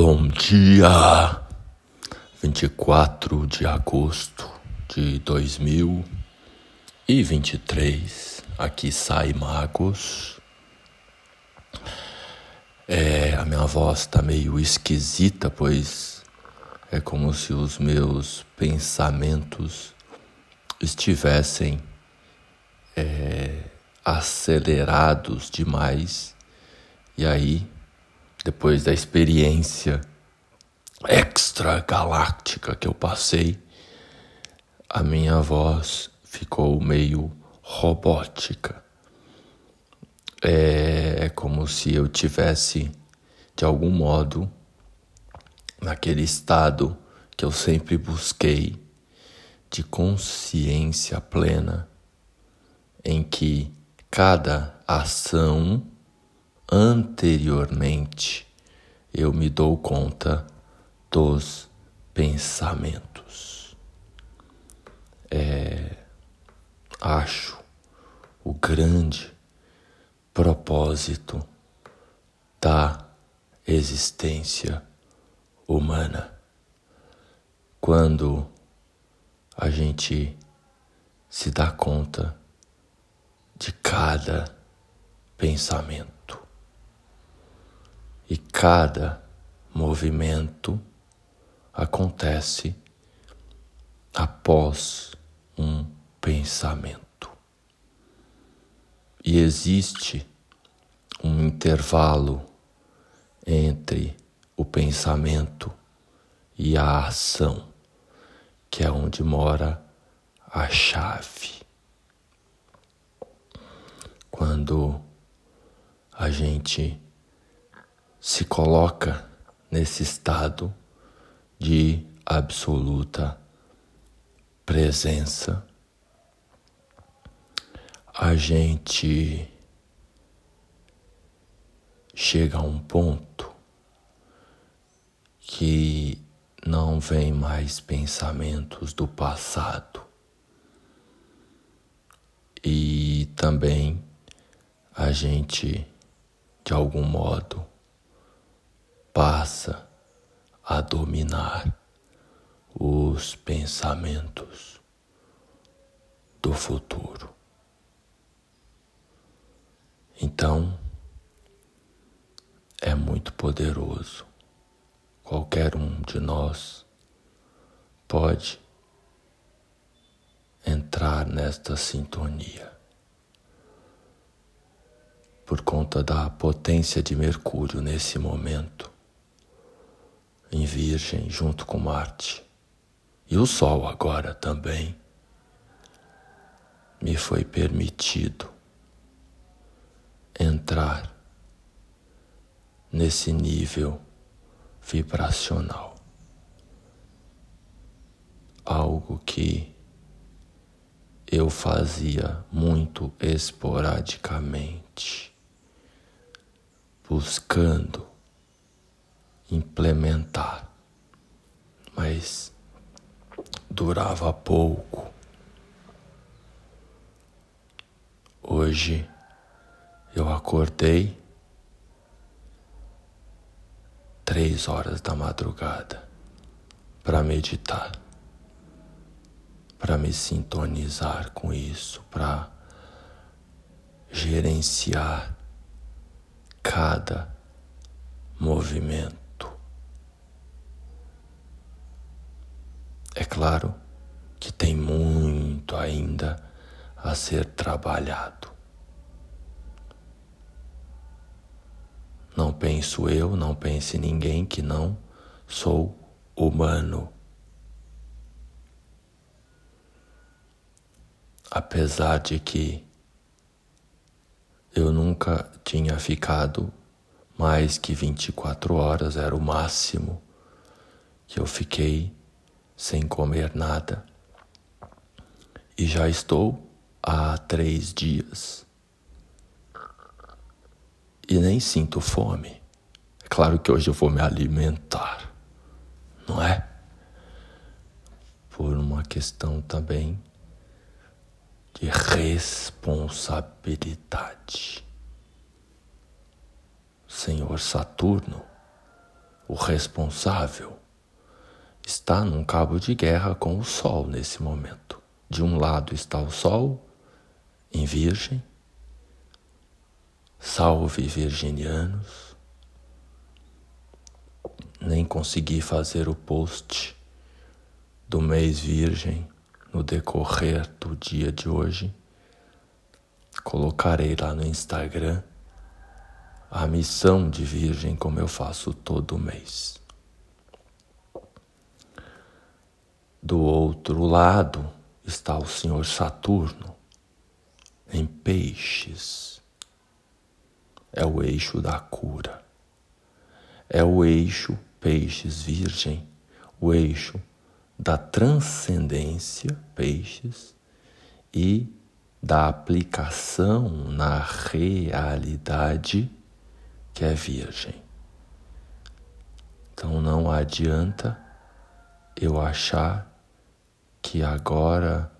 Bom dia, 24 de agosto de 2023. Aqui sai Magos. É, a minha voz tá meio esquisita, pois é como se os meus pensamentos estivessem é, acelerados demais. E aí depois da experiência extragaláctica que eu passei, a minha voz ficou meio robótica. É, é como se eu tivesse, de algum modo, naquele estado que eu sempre busquei de consciência plena, em que cada ação anteriormente eu me dou conta dos pensamentos. É, acho o grande propósito da existência humana. Quando a gente se dá conta de cada pensamento e cada movimento acontece após um pensamento. E existe um intervalo entre o pensamento e a ação, que é onde mora a chave. Quando a gente se coloca nesse estado de absoluta presença, a gente chega a um ponto que não vem mais pensamentos do passado. E também a gente de algum modo passa a dominar os pensamentos do futuro. Então, é muito poderoso. Qualquer um de nós pode entrar nesta sintonia por conta da potência de Mercúrio nesse momento em Virgem junto com Marte. E o Sol agora também me foi permitido entrar nesse nível vibracional. Algo que eu fazia muito esporadicamente, buscando implementar, mas durava pouco. Hoje eu acordei três horas da madrugada para meditar, para me sintonizar com isso, para gerenciar cada movimento. É claro que tem muito ainda a ser trabalhado. Não penso eu, não pense ninguém que não sou humano. Apesar de que eu nunca tinha ficado mais que 24 horas, era o máximo que eu fiquei sem comer nada e já estou há três dias e nem sinto fome. É claro que hoje eu vou me alimentar, não é? Por uma questão também de responsabilidade. Senhor Saturno, o responsável, está num cabo de guerra com o Sol nesse momento. De um lado está o Sol, em Virgem, salve virginianos. Nem consegui fazer o post do mês Virgem no decorrer do dia de hoje. Colocarei lá no Instagram a missão de Virgem, como eu faço todo mês. Do outro lado está o Senhor Saturno, em Peixes. É o eixo da cura. É o eixo Peixes Virgem, o eixo da transcendência, Peixes, e da aplicação na realidade que é virgem. Então não adianta eu achar que agora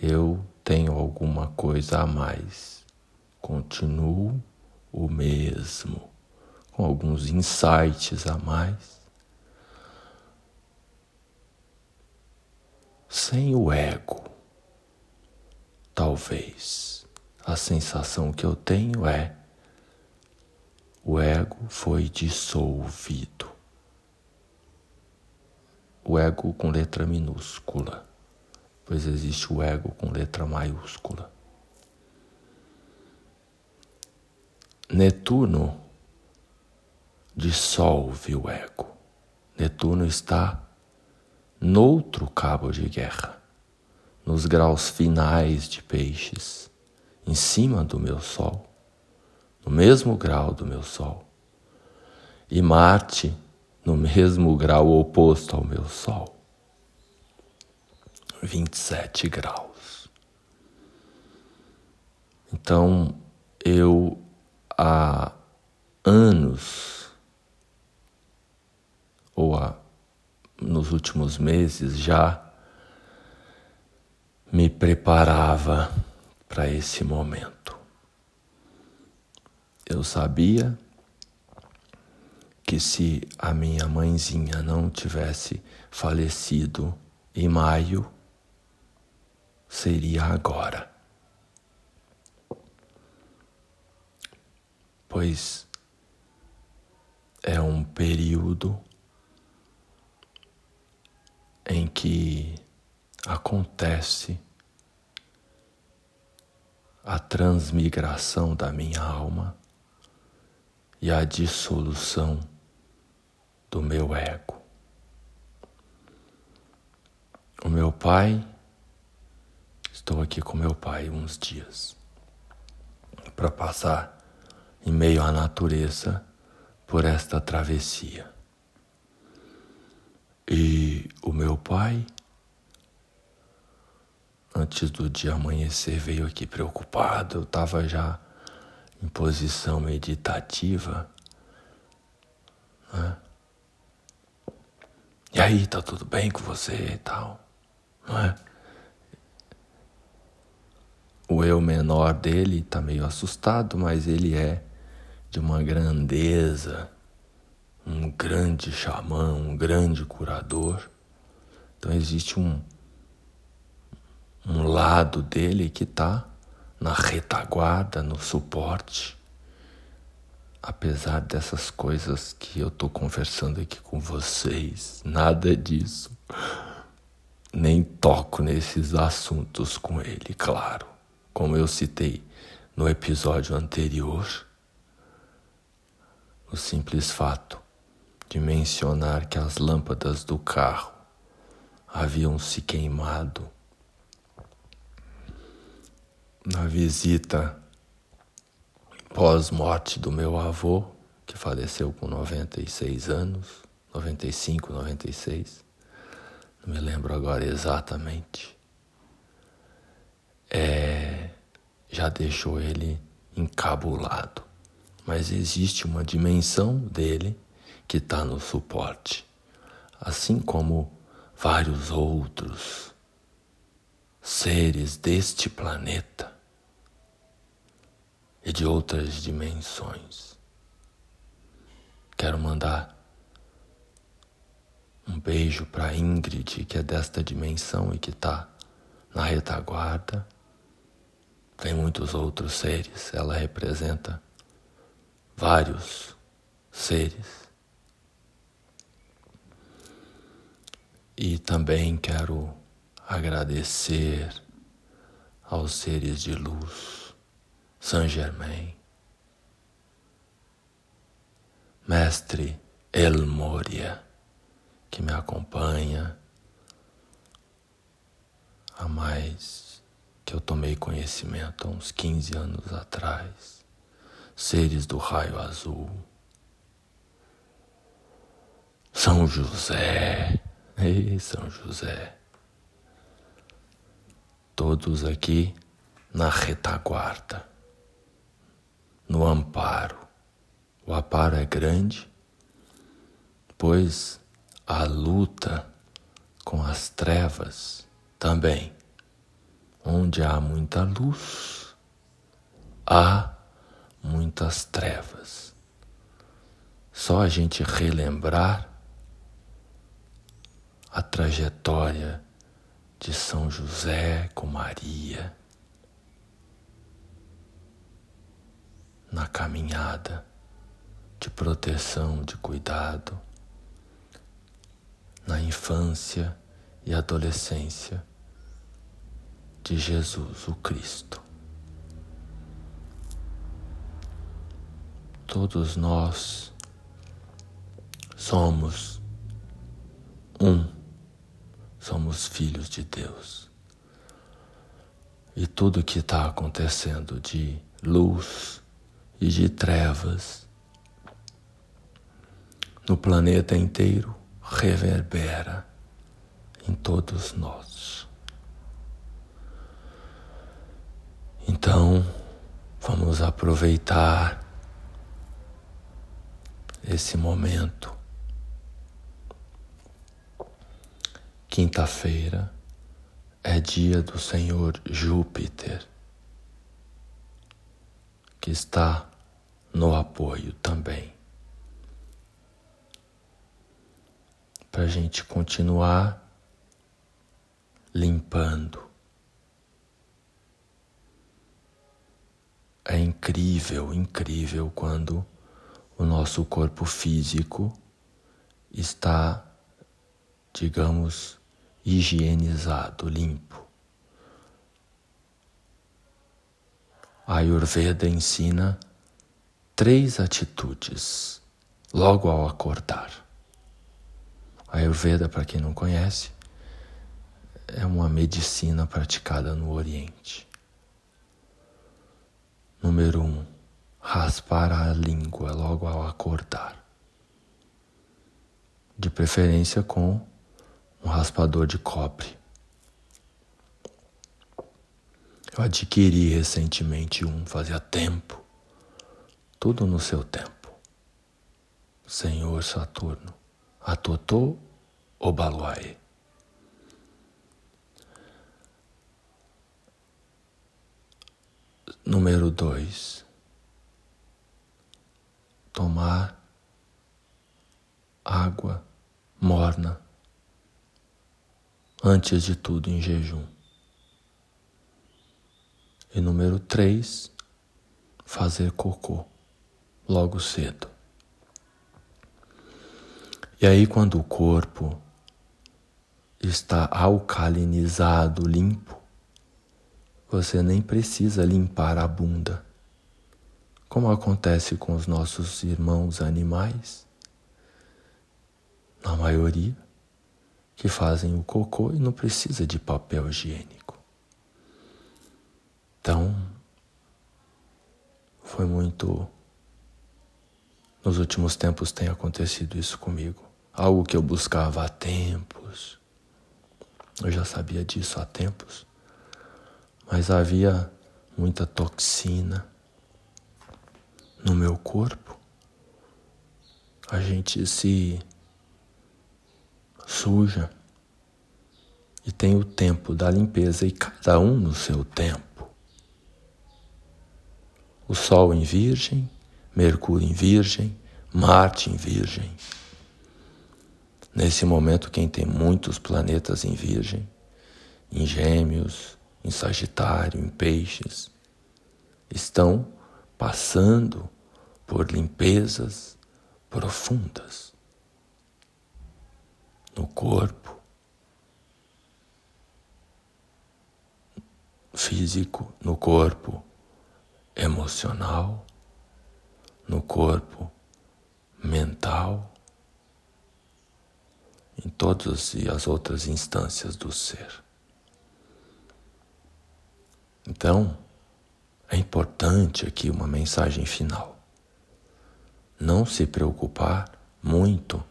eu tenho alguma coisa a mais. Continuo o mesmo, com alguns insights a mais. Sem o ego, talvez. A sensação que eu tenho é o ego foi dissolvido. O ego com letra minúscula, pois existe o ego com letra maiúscula. Netuno dissolve o ego. Netuno está noutro cabo de guerra, nos graus finais de peixes, em cima do meu sol no mesmo grau do meu Sol, e Marte no mesmo grau oposto ao meu Sol, 27 graus. Então eu há anos, ou há, nos últimos meses já, me preparava para esse momento. Eu sabia que se a minha mãezinha não tivesse falecido em maio, seria agora. Pois é um período em que acontece a transmigração da minha alma e a dissolução do meu ego. O meu pai, estou aqui com meu pai uns dias para passar em meio à natureza por esta travessia. E o meu pai, antes do dia amanhecer, veio aqui preocupado. Eu estava já em posição meditativa. Né? E aí, tá tudo bem com você e tal, não é? O eu menor dele tá meio assustado, mas ele é de uma grandeza, um grande xamã, um grande curador. Então existe um, um lado dele que está na retaguarda, no suporte. Apesar dessas coisas que eu estou conversando aqui com vocês, nada disso. Nem toco nesses assuntos com ele, claro. Como eu citei no episódio anterior, o simples fato de mencionar que as lâmpadas do carro haviam se queimado na visita pós-morte do meu avô, que faleceu com 96 anos, 95, 96, não me lembro agora exatamente, é, já deixou ele encabulado. Mas existe uma dimensão dele que está no suporte, assim como vários outros seres deste planeta e de outras dimensões. Quero mandar beijo para Ingrid, que é desta dimensão e que está na retaguarda. Tem muitos outros seres, ela representa vários seres. E também quero agradecer aos seres de luz, Saint Germain, Mestre El Moria, que me acompanha há mais que eu tomei conhecimento há uns 15 anos atrás, seres do raio azul, São José, ei São José, todos aqui na retaguarda, no amparo. O amparo é grande, pois a luta com as trevas também. Onde há muita luz, há muitas trevas. Só a gente relembrar a trajetória de São José com Maria na caminhada de proteção, de cuidado, na infância e adolescência de Jesus, o Cristo. Todos nós somos um somos filhos de Deus. E tudo que está acontecendo de luz e de trevas no planeta inteiro reverbera em todos nós. Então, vamos aproveitar esse momento Quinta-feira é dia do Senhor Júpiter, que está no apoio também. Para a gente continuar limpando. É incrível, incrível quando o nosso corpo físico está, digamos, higienizado, limpo. A Ayurveda ensina três atitudes logo ao acordar. A Ayurveda, para quem não conhece, é uma medicina praticada no Oriente. Número um, raspar a língua logo ao acordar. De preferência com um raspador de cobre. Eu adquiri recentemente um, fazia tempo, tudo no seu tempo. Senhor Saturno, Atotô Obaluaê. Número dois, tomar água morna antes de tudo em jejum. E número três, fazer cocô logo cedo. E aí, quando o corpo está alcalinizado, limpo, você nem precisa limpar a bunda, como acontece com os nossos irmãos animais, na maioria que fazem o cocô e não precisa de papel higiênico. Então, foi muito. Nos últimos tempos tem acontecido isso comigo. Algo que eu buscava há tempos. Eu já sabia disso há tempos. Mas havia muita toxina no meu corpo. A gente se suja. E tem o tempo da limpeza, e cada um no seu tempo. O Sol em Virgem, Mercúrio em Virgem, Marte em Virgem. Nesse momento, quem tem muitos planetas em Virgem, em Gêmeos, em Sagitário, em Peixes, estão passando por limpezas profundas no corpo, físico, no corpo emocional, no corpo mental, em todas as outras instâncias do ser. Então, é importante aqui uma mensagem final. Não se preocupar muito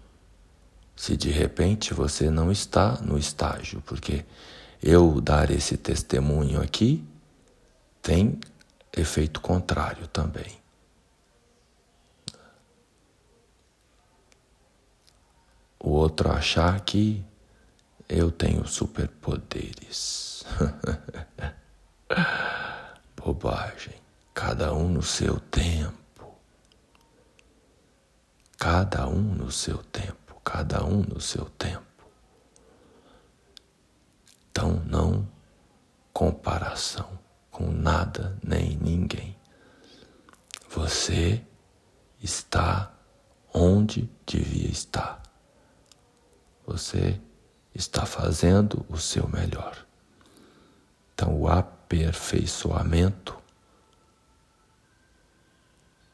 se de repente você não está no estágio, porque eu dar esse testemunho aqui tem efeito contrário também. O outro achar que eu tenho superpoderes. Bobagem. Cada um no seu tempo. Cada um no seu tempo. Cada um no seu tempo. Então, não comparação com nada nem ninguém. Você está onde devia estar. Você está fazendo o seu melhor. Então, o aperfeiçoamento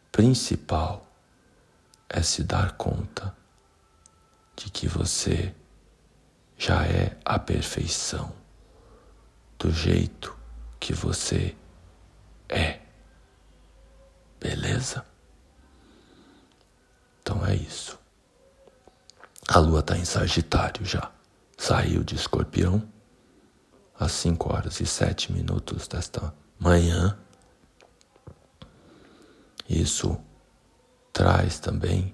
principal é se dar conta de que você já é a perfeição do jeito que você é. Beleza? Então é isso. A lua está em Sagitário já. Saiu de Escorpião às 5 horas e 7 minutos desta manhã. Isso traz também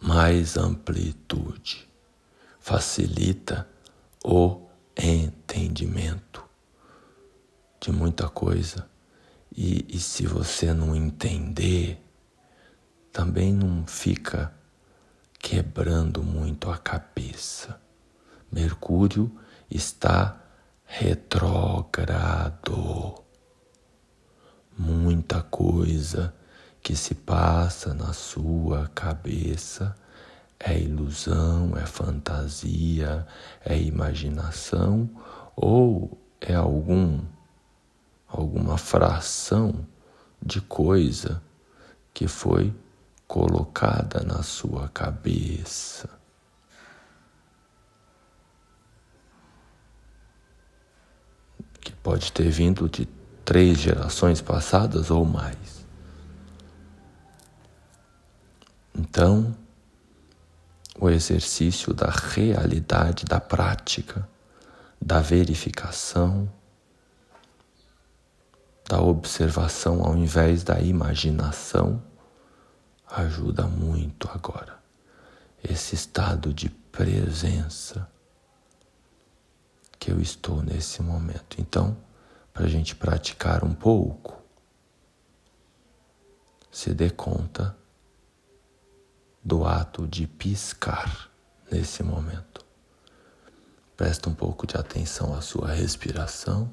mais amplitude, facilita o entendimento de muita coisa. E, e se você não entender, também não fica quebrando muito a cabeça. Mercúrio está retrógrado. Muita coisa que se passa na sua cabeça é ilusão, é fantasia, é imaginação ou é algum alguma fração de coisa que foi colocada na sua cabeça. Que pode ter vindo de três gerações passadas ou mais. Então, o exercício da realidade, da prática, da verificação, da observação ao invés da imaginação, ajuda muito agora. Esse estado de presença que eu estou nesse momento. Então, para a gente praticar um pouco, se dê conta do ato de piscar nesse momento. Presta um pouco de atenção à sua respiração.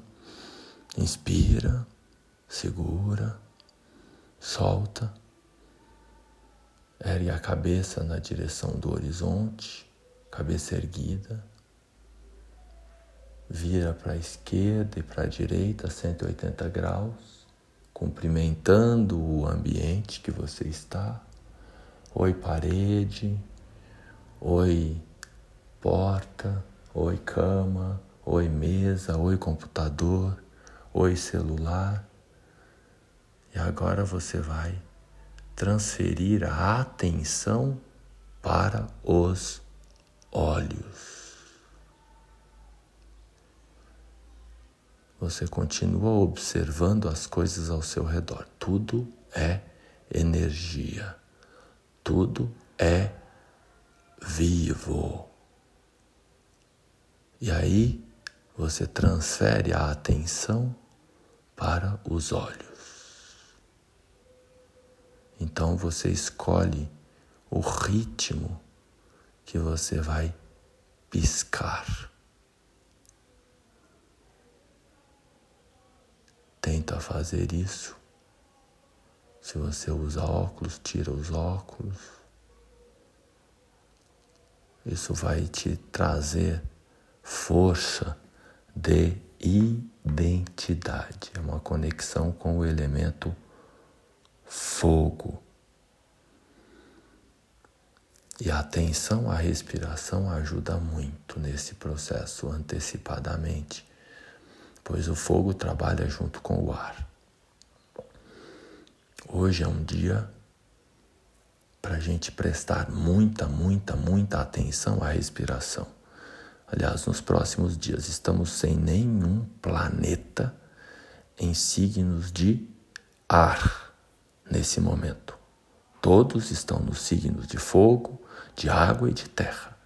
Inspira, segura, solta. Ergue a cabeça na direção do horizonte, cabeça erguida. Vira para a esquerda e para a direita, 180 graus, cumprimentando o ambiente que você está. Oi, parede. Oi, porta. Oi, cama. Oi, mesa. Oi, computador. Oi, celular. E agora você vai transferir a atenção para os olhos. Você continua observando as coisas ao seu redor. Tudo é energia. Tudo é vivo. E aí você transfere a atenção para os olhos. Então você escolhe o ritmo que você vai piscar. Tenta fazer isso. Se você usa óculos, tira os óculos. Isso vai te trazer força de identidade. É uma conexão com o elemento fogo. E a atenção à respiração ajuda muito nesse processo antecipadamente, pois o fogo trabalha junto com o ar. Hoje é um dia para a gente prestar muita, muita, muita atenção à respiração. Aliás, nos próximos dias estamos sem nenhum planeta em signos de ar nesse momento. Todos estão nos signos de fogo, de água e de terra.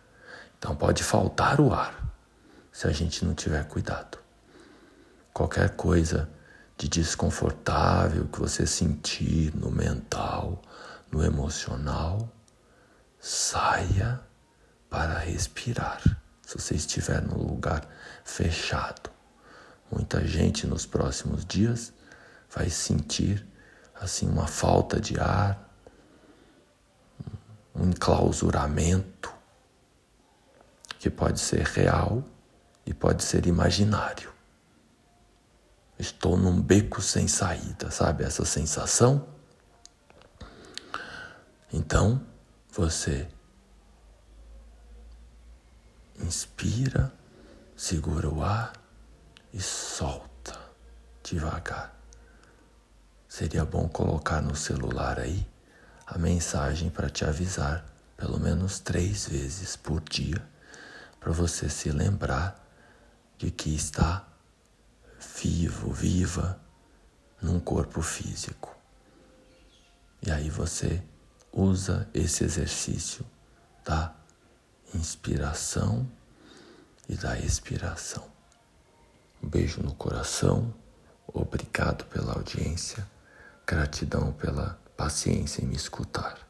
Então pode faltar o ar se a gente não tiver cuidado. Qualquer coisa de desconfortável que você sentir no mental, no emocional, saia para respirar. Se você estiver num lugar fechado, muita gente nos próximos dias vai sentir assim uma falta de ar, um enclausuramento que pode ser real e pode ser imaginário. Estou num beco sem saída, sabe essa sensação? Então, você inspira, segura o ar e solta devagar. Seria bom colocar no celular aí a mensagem para te avisar pelo menos três vezes por dia, para você se lembrar de que está vivo, viva num corpo físico. E aí você usa esse exercício da inspiração e da expiração. Um beijo no coração, obrigado pela audiência, gratidão pela paciência em me escutar.